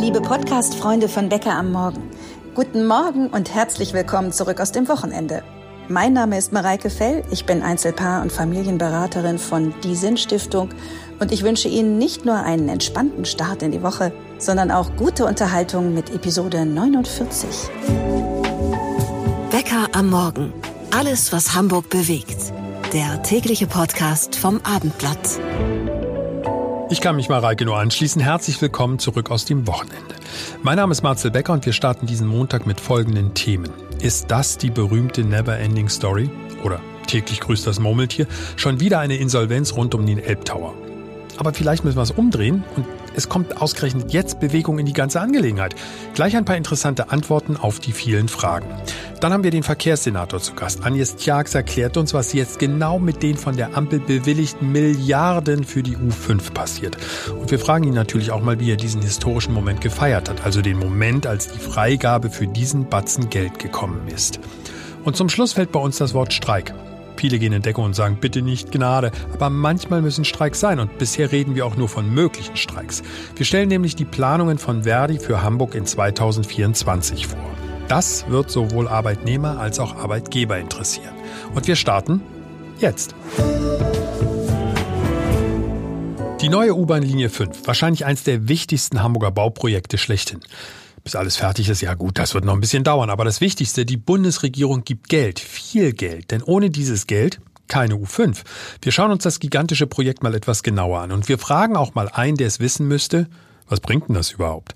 Liebe Podcast-Freunde von Bäcker am Morgen, guten Morgen und herzlich willkommen zurück aus dem Wochenende. Mein Name ist Mareike Fell, ich bin Einzelpaar- und Familienberaterin von Die Sinn Stiftung und ich wünsche Ihnen nicht nur einen entspannten Start in die Woche, sondern auch gute Unterhaltung mit Episode 49. Bäcker am Morgen. Alles, was Hamburg bewegt. Der tägliche Podcast vom Abendblatt. Ich kann mich Mareike nur anschließen. Herzlich willkommen zurück aus dem Wochenende. Mein Name ist Marcel Becker und wir starten diesen Montag mit folgenden Themen. Ist das die berühmte Never-Ending Story? Oder täglich grüßt das Murmeltier? Schon wieder eine Insolvenz rund um den Elbtower. Aber vielleicht müssen wir es umdrehen und es kommt ausgerechnet jetzt Bewegung in die ganze Angelegenheit. Gleich ein paar interessante Antworten auf die vielen Fragen. Dann haben wir den Verkehrssenator zu Gast. Agnes Tjax erklärt uns, was jetzt genau mit den von der Ampel bewilligten Milliarden für die U5 passiert. Und wir fragen ihn natürlich auch mal, wie er diesen historischen Moment gefeiert hat. Also den Moment, als die Freigabe für diesen Batzen Geld gekommen ist. Und zum Schluss fällt bei uns das Wort Streik. Viele gehen in Deckung und sagen, bitte nicht Gnade. Aber manchmal müssen Streiks sein und bisher reden wir auch nur von möglichen Streiks. Wir stellen nämlich die Planungen von Verdi für Hamburg in 2024 vor. Das wird sowohl Arbeitnehmer als auch Arbeitgeber interessieren. Und wir starten jetzt. Die neue U-Bahn-Linie 5, wahrscheinlich eines der wichtigsten Hamburger Bauprojekte schlechthin bis alles fertig ist, ja gut, das wird noch ein bisschen dauern. Aber das Wichtigste, die Bundesregierung gibt Geld, viel Geld. Denn ohne dieses Geld keine U5. Wir schauen uns das gigantische Projekt mal etwas genauer an. Und wir fragen auch mal einen, der es wissen müsste, was bringt denn das überhaupt?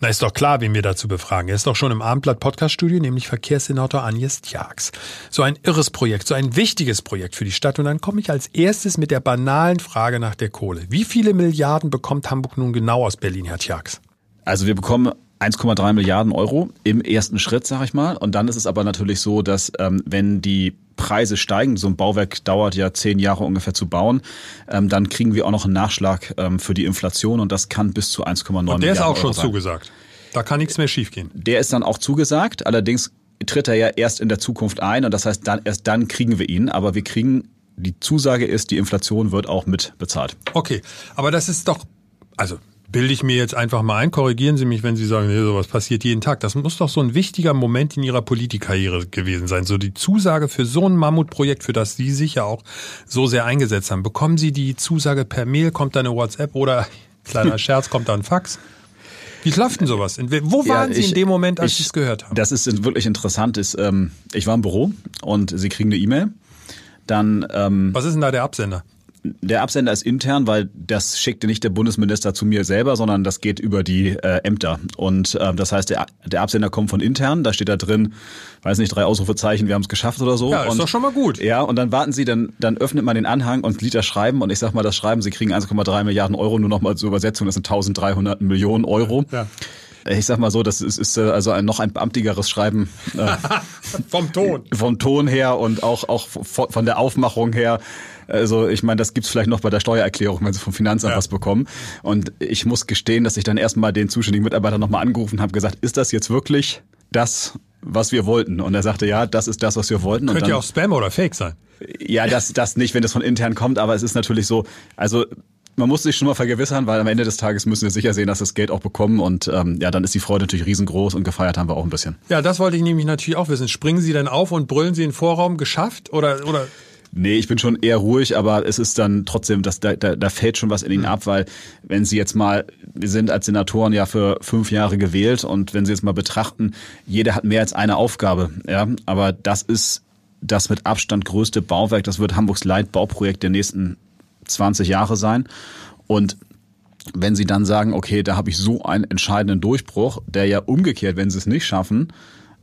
Na, ist doch klar, wen wir dazu befragen. Er ist doch schon im Abendblatt Podcaststudio, nämlich Verkehrssenator Agnes Tjax. So ein irres Projekt, so ein wichtiges Projekt für die Stadt. Und dann komme ich als erstes mit der banalen Frage nach der Kohle. Wie viele Milliarden bekommt Hamburg nun genau aus Berlin, Herr Tjax? Also wir bekommen 1,3 Milliarden Euro im ersten Schritt, sag ich mal. Und dann ist es aber natürlich so, dass ähm, wenn die Preise steigen, so ein Bauwerk dauert ja zehn Jahre ungefähr zu bauen, ähm, dann kriegen wir auch noch einen Nachschlag ähm, für die Inflation und das kann bis zu 1,9 Milliarden. Und der ist auch schon Euro sein. zugesagt. Da kann nichts mehr schiefgehen. Der ist dann auch zugesagt, allerdings tritt er ja erst in der Zukunft ein und das heißt, dann, erst dann kriegen wir ihn, aber wir kriegen, die Zusage ist, die Inflation wird auch mit bezahlt. Okay, aber das ist doch, also bilde ich mir jetzt einfach mal ein. Korrigieren Sie mich, wenn Sie sagen, nee, sowas passiert jeden Tag. Das muss doch so ein wichtiger Moment in Ihrer Politikkarriere gewesen sein. So die Zusage für so ein Mammutprojekt, für das Sie sich ja auch so sehr eingesetzt haben. Bekommen Sie die Zusage per Mail, kommt da eine WhatsApp oder kleiner Scherz, kommt da ein Fax? Wie läuft denn sowas? Wo waren ja, ich, Sie in dem Moment, als Sie es gehört haben? Das ist wirklich interessant. Ist, ähm, ich war im Büro und Sie kriegen eine E-Mail. Dann, ähm, Was ist denn da der Absender? Der Absender ist intern, weil das schickte nicht der Bundesminister zu mir selber, sondern das geht über die äh, Ämter. Und äh, das heißt, der, der Absender kommt von intern, da steht da drin, weiß nicht, drei Ausrufezeichen, wir haben es geschafft oder so. Ja, ist und, doch schon mal gut. Ja, und dann warten Sie, dann, dann öffnet man den Anhang und liest das Schreiben und ich sag mal, das Schreiben, Sie kriegen 1,3 Milliarden Euro nur noch mal zur Übersetzung, das sind 1300 Millionen Euro. Ja. Ich sag mal so, das ist, ist also ein, noch ein beamtigeres Schreiben. Äh, vom Ton. Vom Ton her und auch, auch von der Aufmachung her. Also ich meine, das gibt's vielleicht noch bei der Steuererklärung, wenn sie vom Finanzamt ja. was bekommen. Und ich muss gestehen, dass ich dann erstmal den zuständigen Mitarbeiter nochmal angerufen habe, gesagt, ist das jetzt wirklich das, was wir wollten? Und er sagte, ja, das ist das, was wir wollten. Könnte ja auch Spam oder Fake sein. Ja, das, das nicht, wenn das von intern kommt, aber es ist natürlich so, also man muss sich schon mal vergewissern, weil am Ende des Tages müssen wir sicher sehen, dass wir das Geld auch bekommen. Und ähm, ja, dann ist die Freude natürlich riesengroß und gefeiert haben wir auch ein bisschen. Ja, das wollte ich nämlich natürlich auch wissen. Springen Sie denn auf und brüllen Sie in den Vorraum geschafft oder oder? Nee, ich bin schon eher ruhig, aber es ist dann trotzdem, dass da, da, da fällt schon was in Ihnen ab, weil wenn Sie jetzt mal, wir sind als Senatoren ja für fünf Jahre gewählt und wenn Sie jetzt mal betrachten, jeder hat mehr als eine Aufgabe, ja, aber das ist das mit Abstand größte Bauwerk, das wird Hamburgs Leitbauprojekt der nächsten 20 Jahre sein und wenn Sie dann sagen, okay, da habe ich so einen entscheidenden Durchbruch, der ja umgekehrt, wenn Sie es nicht schaffen,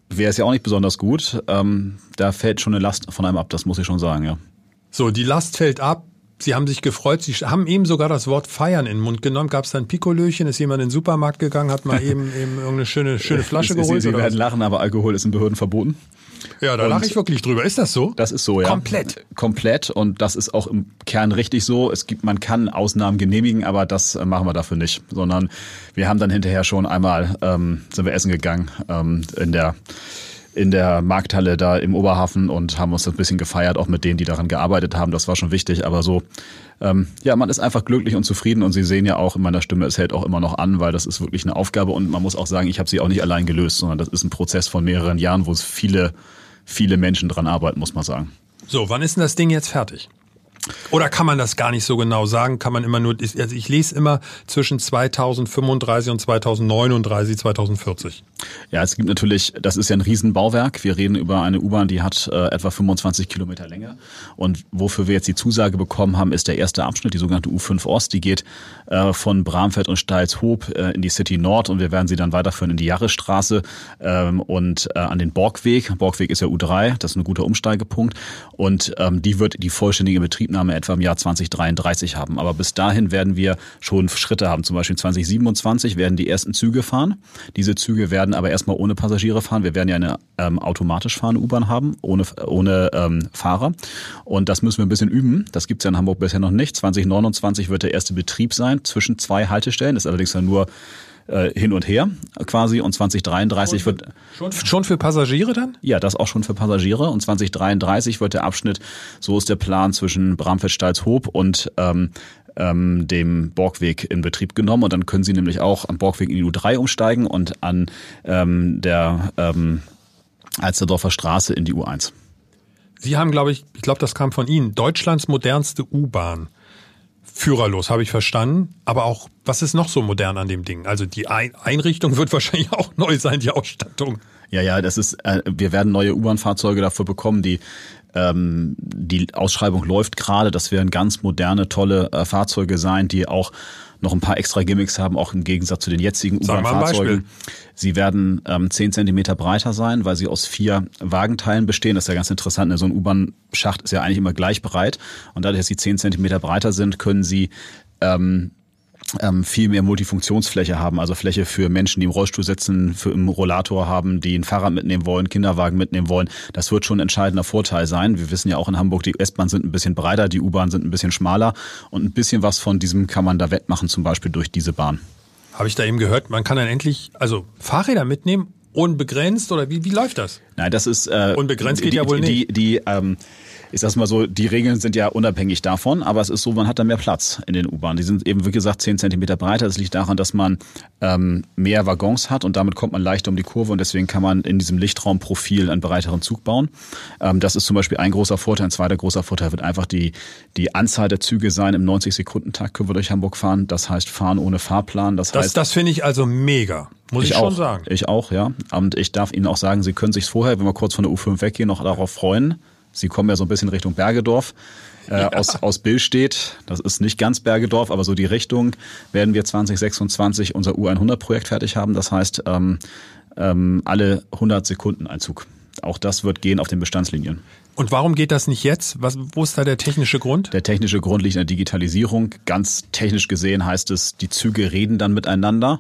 wäre es ja auch nicht besonders gut. Ähm, da fällt schon eine Last von einem ab, das muss ich schon sagen, ja. So, die Last fällt ab. Sie haben sich gefreut. Sie haben eben sogar das Wort feiern in den Mund genommen. Gab es da ein Pikolöchen? Ist jemand in den Supermarkt gegangen, hat mal eben, eben irgendeine schöne, schöne Flasche geholt? Sie, Sie werden lachen, aber Alkohol ist in Behörden verboten. Ja, da lache ich wirklich drüber. Ist das so? Das ist so, ja. Komplett. Komplett. Und das ist auch im Kern richtig so. Es gibt, man kann Ausnahmen genehmigen, aber das äh, machen wir dafür nicht. Sondern wir haben dann hinterher schon einmal, ähm, sind wir essen gegangen, ähm, in der in der Markthalle da im Oberhafen und haben uns ein bisschen gefeiert, auch mit denen, die daran gearbeitet haben. Das war schon wichtig, aber so, ähm, ja, man ist einfach glücklich und zufrieden und Sie sehen ja auch in meiner Stimme, es hält auch immer noch an, weil das ist wirklich eine Aufgabe und man muss auch sagen, ich habe sie auch nicht allein gelöst, sondern das ist ein Prozess von mehreren Jahren, wo es viele, viele Menschen dran arbeiten, muss man sagen. So, wann ist denn das Ding jetzt fertig? Oder kann man das gar nicht so genau sagen? Kann man immer nur, also ich lese immer zwischen 2035 und 2039, 2040. Ja, es gibt natürlich, das ist ja ein Riesenbauwerk. Wir reden über eine U-Bahn, die hat äh, etwa 25 Kilometer Länge. Und wofür wir jetzt die Zusage bekommen haben, ist der erste Abschnitt, die sogenannte U5 Ost. Die geht äh, von Bramfeld und Steilshoop äh, in die City Nord und wir werden sie dann weiterführen in die Jarrestraße ähm, und äh, an den Borgweg. Borgweg ist ja U3, das ist ein guter Umsteigepunkt. Und ähm, die wird die vollständige Betriebnahme etwa im Jahr 2033 haben. Aber bis dahin werden wir schon Schritte haben. Zum Beispiel 2027 werden die ersten Züge fahren. Diese Züge werden aber erstmal ohne Passagiere fahren. Wir werden ja eine ähm, automatisch fahrende U-Bahn haben, ohne, ohne ähm, Fahrer. Und das müssen wir ein bisschen üben. Das gibt's ja in Hamburg bisher noch nicht. 2029 wird der erste Betrieb sein zwischen zwei Haltestellen. Das ist allerdings dann nur äh, hin und her quasi und 2033 schon, wird schon, schon für Passagiere dann? Ja, das auch schon für Passagiere und 2033 wird der Abschnitt, so ist der Plan zwischen Bramfeld-Stalzhoop und ähm, ähm, dem Borgweg in Betrieb genommen und dann können Sie nämlich auch am Borgweg in die U3 umsteigen und an ähm, der ähm, Alsterdorfer Straße in die U1. Sie haben, glaube ich, ich glaube, das kam von Ihnen, Deutschlands modernste U-Bahn führerlos, habe ich verstanden. Aber auch, was ist noch so modern an dem Ding? Also die Einrichtung wird wahrscheinlich auch neu sein, die Ausstattung. Ja, ja, das ist, äh, wir werden neue U-Bahn-Fahrzeuge dafür bekommen, die ähm, die Ausschreibung läuft gerade. Das werden ganz moderne, tolle äh, Fahrzeuge sein, die auch noch ein paar extra Gimmicks haben, auch im Gegensatz zu den jetzigen U-Bahn-Fahrzeugen. Sie werden ähm, 10 Zentimeter breiter sein, weil sie aus vier Wagenteilen bestehen. Das ist ja ganz interessant. Ne? So ein U-Bahn-Schacht ist ja eigentlich immer gleich breit. Und dadurch, dass sie 10 Zentimeter breiter sind, können sie ähm, ähm, viel mehr Multifunktionsfläche haben, also Fläche für Menschen, die im Rollstuhl sitzen, für im Rollator haben, die ein Fahrrad mitnehmen wollen, Kinderwagen mitnehmen wollen. Das wird schon ein entscheidender Vorteil sein. Wir wissen ja auch in Hamburg, die S-Bahn sind ein bisschen breiter, die U-Bahn sind ein bisschen schmaler und ein bisschen was von diesem kann man da wettmachen, zum Beispiel durch diese Bahn. Habe ich da eben gehört, man kann dann endlich also Fahrräder mitnehmen unbegrenzt oder wie, wie läuft das? Nein, das ist äh, unbegrenzt geht die, ja wohl nicht. Die, die ähm, ich sag's mal so, die Regeln sind ja unabhängig davon, aber es ist so, man hat da mehr Platz in den U-Bahnen. Die sind eben, wie gesagt, zehn Zentimeter breiter. Das liegt daran, dass man ähm, mehr Waggons hat und damit kommt man leichter um die Kurve und deswegen kann man in diesem Lichtraumprofil einen breiteren Zug bauen. Ähm, das ist zum Beispiel ein großer Vorteil. Ein zweiter großer Vorteil wird einfach die, die Anzahl der Züge sein. Im 90-Sekunden-Takt können wir durch Hamburg fahren. Das heißt, fahren ohne Fahrplan. Das, das heißt, das finde ich also mega. Muss ich, ich schon auch, sagen. Ich auch, ja. Und ich darf Ihnen auch sagen, Sie können sich vorher, wenn wir kurz von der U5 weggehen, noch darauf freuen, Sie kommen ja so ein bisschen Richtung Bergedorf. Äh, ja. aus, aus Billstedt, das ist nicht ganz Bergedorf, aber so die Richtung, werden wir 2026 unser U100-Projekt fertig haben. Das heißt, ähm, ähm, alle 100 Sekunden ein Zug. Auch das wird gehen auf den Bestandslinien. Und warum geht das nicht jetzt? Was, wo ist da der technische Grund? Der technische Grund liegt in der Digitalisierung. Ganz technisch gesehen heißt es, die Züge reden dann miteinander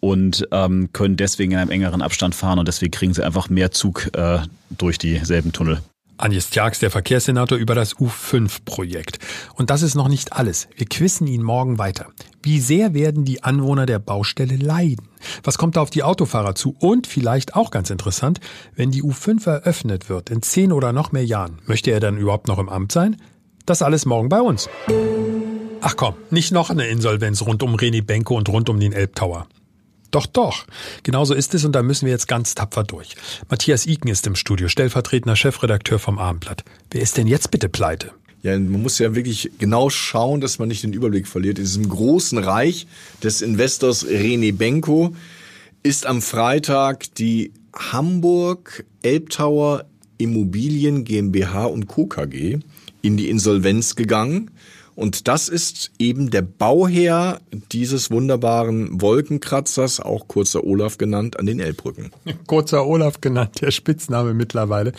und ähm, können deswegen in einem engeren Abstand fahren und deswegen kriegen sie einfach mehr Zug äh, durch dieselben Tunnel. Agnes Tjax, der Verkehrssenator, über das U5-Projekt. Und das ist noch nicht alles. Wir quissen ihn morgen weiter. Wie sehr werden die Anwohner der Baustelle leiden? Was kommt da auf die Autofahrer zu? Und vielleicht auch ganz interessant, wenn die U5 eröffnet wird, in zehn oder noch mehr Jahren, möchte er dann überhaupt noch im Amt sein? Das alles morgen bei uns. Ach komm, nicht noch eine Insolvenz rund um Reni Benko und rund um den Elbtower. Doch, doch. Genauso ist es und da müssen wir jetzt ganz tapfer durch. Matthias Iken ist im Studio, stellvertretender Chefredakteur vom Abendblatt. Wer ist denn jetzt bitte pleite? Ja, man muss ja wirklich genau schauen, dass man nicht den Überblick verliert. In diesem großen Reich des Investors René Benko ist am Freitag die Hamburg Elbtower Immobilien GmbH und Co. KG in die Insolvenz gegangen. Und das ist eben der Bauherr dieses wunderbaren Wolkenkratzers, auch kurzer Olaf genannt, an den Elbbrücken. Kurzer Olaf genannt, der Spitzname mittlerweile.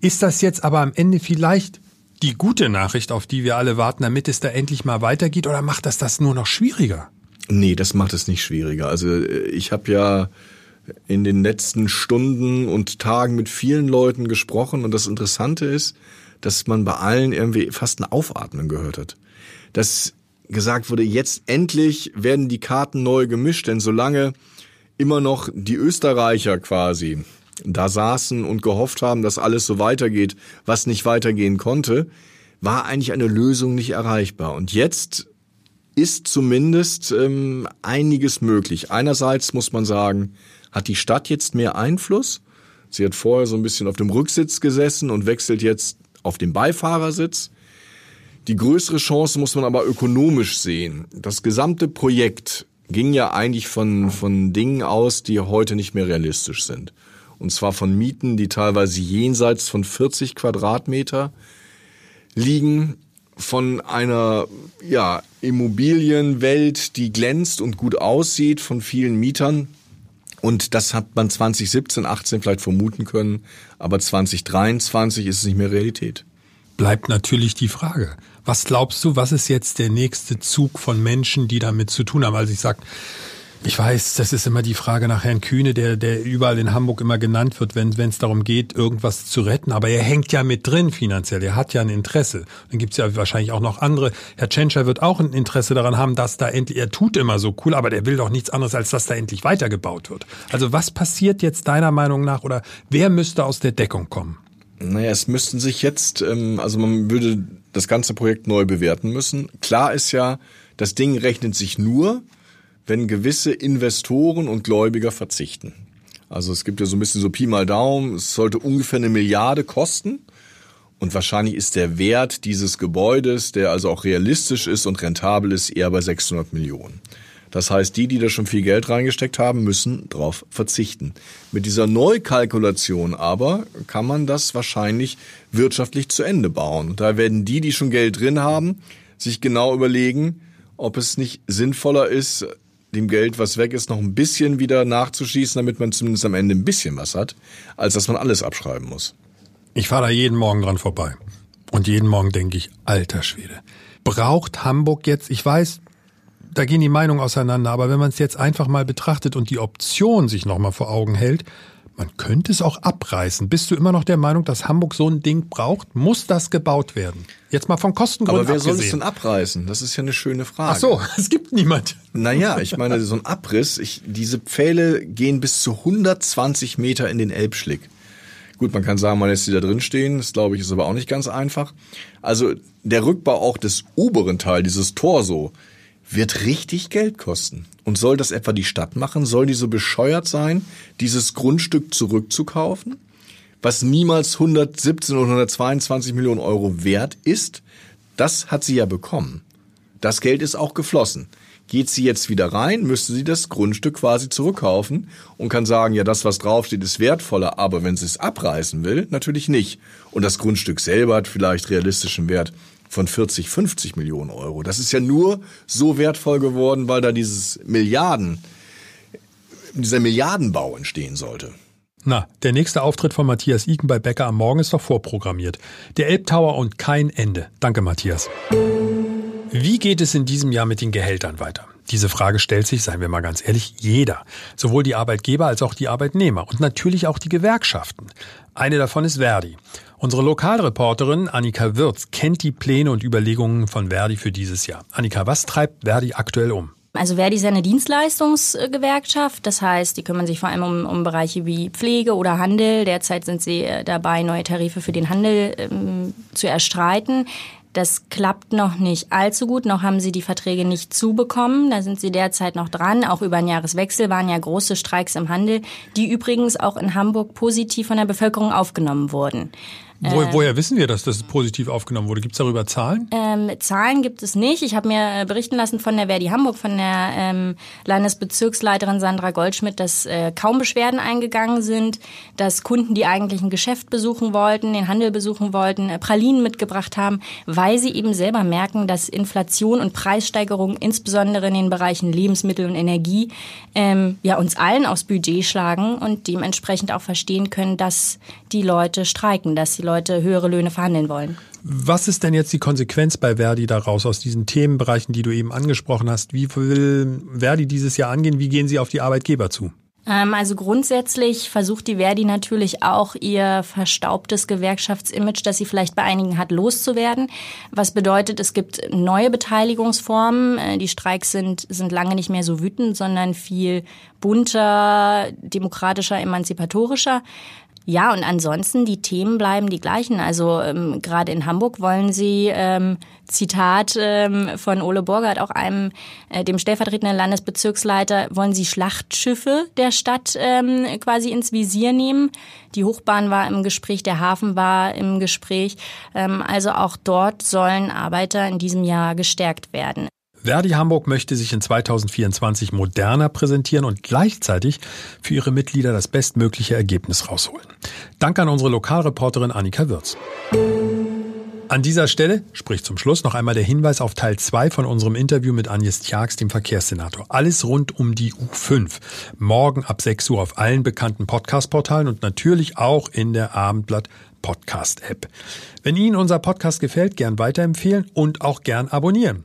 Ist das jetzt aber am Ende vielleicht die gute Nachricht, auf die wir alle warten, damit es da endlich mal weitergeht, oder macht das das nur noch schwieriger? Nee, das macht es nicht schwieriger. Also äh, ich habe ja in den letzten Stunden und Tagen mit vielen Leuten gesprochen und das Interessante ist, dass man bei allen irgendwie fast ein Aufatmen gehört hat dass gesagt wurde, jetzt endlich werden die Karten neu gemischt, denn solange immer noch die Österreicher quasi da saßen und gehofft haben, dass alles so weitergeht, was nicht weitergehen konnte, war eigentlich eine Lösung nicht erreichbar. Und jetzt ist zumindest ähm, einiges möglich. Einerseits muss man sagen, hat die Stadt jetzt mehr Einfluss. Sie hat vorher so ein bisschen auf dem Rücksitz gesessen und wechselt jetzt auf den Beifahrersitz. Die größere Chance muss man aber ökonomisch sehen. Das gesamte Projekt ging ja eigentlich von, von Dingen aus, die heute nicht mehr realistisch sind. Und zwar von Mieten, die teilweise jenseits von 40 Quadratmeter liegen, von einer ja, Immobilienwelt, die glänzt und gut aussieht, von vielen Mietern. Und das hat man 2017, 18 vielleicht vermuten können, aber 2023 ist es nicht mehr Realität. Bleibt natürlich die Frage, was glaubst du, was ist jetzt der nächste Zug von Menschen, die damit zu tun haben? Also ich sag, ich weiß, das ist immer die Frage nach Herrn Kühne, der, der überall in Hamburg immer genannt wird, wenn es darum geht, irgendwas zu retten. Aber er hängt ja mit drin finanziell. Er hat ja ein Interesse. Dann gibt's ja wahrscheinlich auch noch andere. Herr Tschentscher wird auch ein Interesse daran haben, dass da endlich, er tut immer so cool, aber der will doch nichts anderes, als dass da endlich weitergebaut wird. Also was passiert jetzt deiner Meinung nach oder wer müsste aus der Deckung kommen? Naja, es müssten sich jetzt, ähm, also man würde das ganze Projekt neu bewerten müssen. Klar ist ja, das Ding rechnet sich nur, wenn gewisse Investoren und Gläubiger verzichten. Also es gibt ja so ein bisschen so Pi mal Daumen, es sollte ungefähr eine Milliarde kosten. Und wahrscheinlich ist der Wert dieses Gebäudes, der also auch realistisch ist und rentabel ist, eher bei 600 Millionen. Das heißt, die, die da schon viel Geld reingesteckt haben, müssen darauf verzichten. Mit dieser Neukalkulation aber kann man das wahrscheinlich wirtschaftlich zu Ende bauen. da werden die, die schon Geld drin haben, sich genau überlegen, ob es nicht sinnvoller ist, dem Geld, was weg ist, noch ein bisschen wieder nachzuschießen, damit man zumindest am Ende ein bisschen was hat, als dass man alles abschreiben muss. Ich fahre da jeden Morgen dran vorbei. Und jeden Morgen denke ich, alter Schwede. Braucht Hamburg jetzt, ich weiß, da gehen die Meinungen auseinander, aber wenn man es jetzt einfach mal betrachtet und die Option sich nochmal vor Augen hält, man könnte es auch abreißen. Bist du immer noch der Meinung, dass Hamburg so ein Ding braucht? Muss das gebaut werden? Jetzt mal von Kostengründen Aber wer abgesehen. soll es denn abreißen? Das ist ja eine schöne Frage. Ach so, es gibt niemand. Naja, ich meine, so ein Abriss, ich, diese Pfähle gehen bis zu 120 Meter in den Elbschlick. Gut, man kann sagen, man lässt sie da drin stehen. Das glaube ich ist aber auch nicht ganz einfach. Also der Rückbau auch des oberen Teil, dieses Torso, wird richtig Geld kosten. Und soll das etwa die Stadt machen? Soll die so bescheuert sein, dieses Grundstück zurückzukaufen, was niemals 117 oder 122 Millionen Euro wert ist? Das hat sie ja bekommen. Das Geld ist auch geflossen. Geht sie jetzt wieder rein, müsste sie das Grundstück quasi zurückkaufen und kann sagen, ja, das, was draufsteht, ist wertvoller, aber wenn sie es abreißen will, natürlich nicht. Und das Grundstück selber hat vielleicht realistischen Wert von 40, 50 Millionen Euro. Das ist ja nur so wertvoll geworden, weil da dieses Milliarden, dieser Milliardenbau entstehen sollte. Na, der nächste Auftritt von Matthias Iken bei Becker am Morgen ist doch vorprogrammiert. Der Elbtower und kein Ende. Danke, Matthias. Wie geht es in diesem Jahr mit den Gehältern weiter? Diese Frage stellt sich, seien wir mal ganz ehrlich, jeder. Sowohl die Arbeitgeber als auch die Arbeitnehmer und natürlich auch die Gewerkschaften. Eine davon ist Verdi. Unsere Lokalreporterin Annika Wirz kennt die Pläne und Überlegungen von Verdi für dieses Jahr. Annika, was treibt Verdi aktuell um? Also Verdi ist eine Dienstleistungsgewerkschaft. Das heißt, die kümmern sich vor allem um, um Bereiche wie Pflege oder Handel. Derzeit sind sie äh, dabei, neue Tarife für den Handel ähm, zu erstreiten. Das klappt noch nicht allzu gut. Noch haben sie die Verträge nicht zubekommen. Da sind sie derzeit noch dran. Auch über einen Jahreswechsel waren ja große Streiks im Handel, die übrigens auch in Hamburg positiv von der Bevölkerung aufgenommen wurden. Wo, ähm, woher wissen wir, dass das positiv aufgenommen wurde? Gibt es darüber Zahlen? Ähm, Zahlen gibt es nicht. Ich habe mir äh, berichten lassen von der Verdi Hamburg, von der ähm, Landesbezirksleiterin Sandra Goldschmidt, dass äh, kaum Beschwerden eingegangen sind, dass Kunden, die eigentlich ein Geschäft besuchen wollten, den Handel besuchen wollten, äh, Pralinen mitgebracht haben, weil sie eben selber merken, dass Inflation und Preissteigerung insbesondere in den Bereichen Lebensmittel und Energie ähm, ja uns allen aufs Budget schlagen und dementsprechend auch verstehen können, dass die Leute streiken, dass die Leute Leute höhere Löhne verhandeln wollen. Was ist denn jetzt die Konsequenz bei Verdi daraus aus diesen Themenbereichen, die du eben angesprochen hast? Wie will Verdi dieses Jahr angehen? Wie gehen sie auf die Arbeitgeber zu? Ähm, also grundsätzlich versucht die Verdi natürlich auch ihr verstaubtes Gewerkschaftsimage, das sie vielleicht bei einigen hat, loszuwerden. Was bedeutet, es gibt neue Beteiligungsformen. Äh, die Streiks sind, sind lange nicht mehr so wütend, sondern viel bunter, demokratischer, emanzipatorischer. Ja, und ansonsten, die Themen bleiben die gleichen. Also ähm, gerade in Hamburg wollen sie, ähm, Zitat ähm, von Ole Borgert, auch einem, äh, dem stellvertretenden Landesbezirksleiter, wollen sie Schlachtschiffe der Stadt ähm, quasi ins Visier nehmen. Die Hochbahn war im Gespräch, der Hafen war im Gespräch. Ähm, also auch dort sollen Arbeiter in diesem Jahr gestärkt werden. Verdi Hamburg möchte sich in 2024 moderner präsentieren und gleichzeitig für ihre Mitglieder das bestmögliche Ergebnis rausholen. Dank an unsere Lokalreporterin Annika Würz. An dieser Stelle spricht zum Schluss noch einmal der Hinweis auf Teil 2 von unserem Interview mit Agnes Tjax, dem Verkehrssenator. Alles rund um die U5. Morgen ab 6 Uhr auf allen bekannten Podcast-Portalen und natürlich auch in der Abendblatt Podcast-App. Wenn Ihnen unser Podcast gefällt, gern weiterempfehlen und auch gern abonnieren.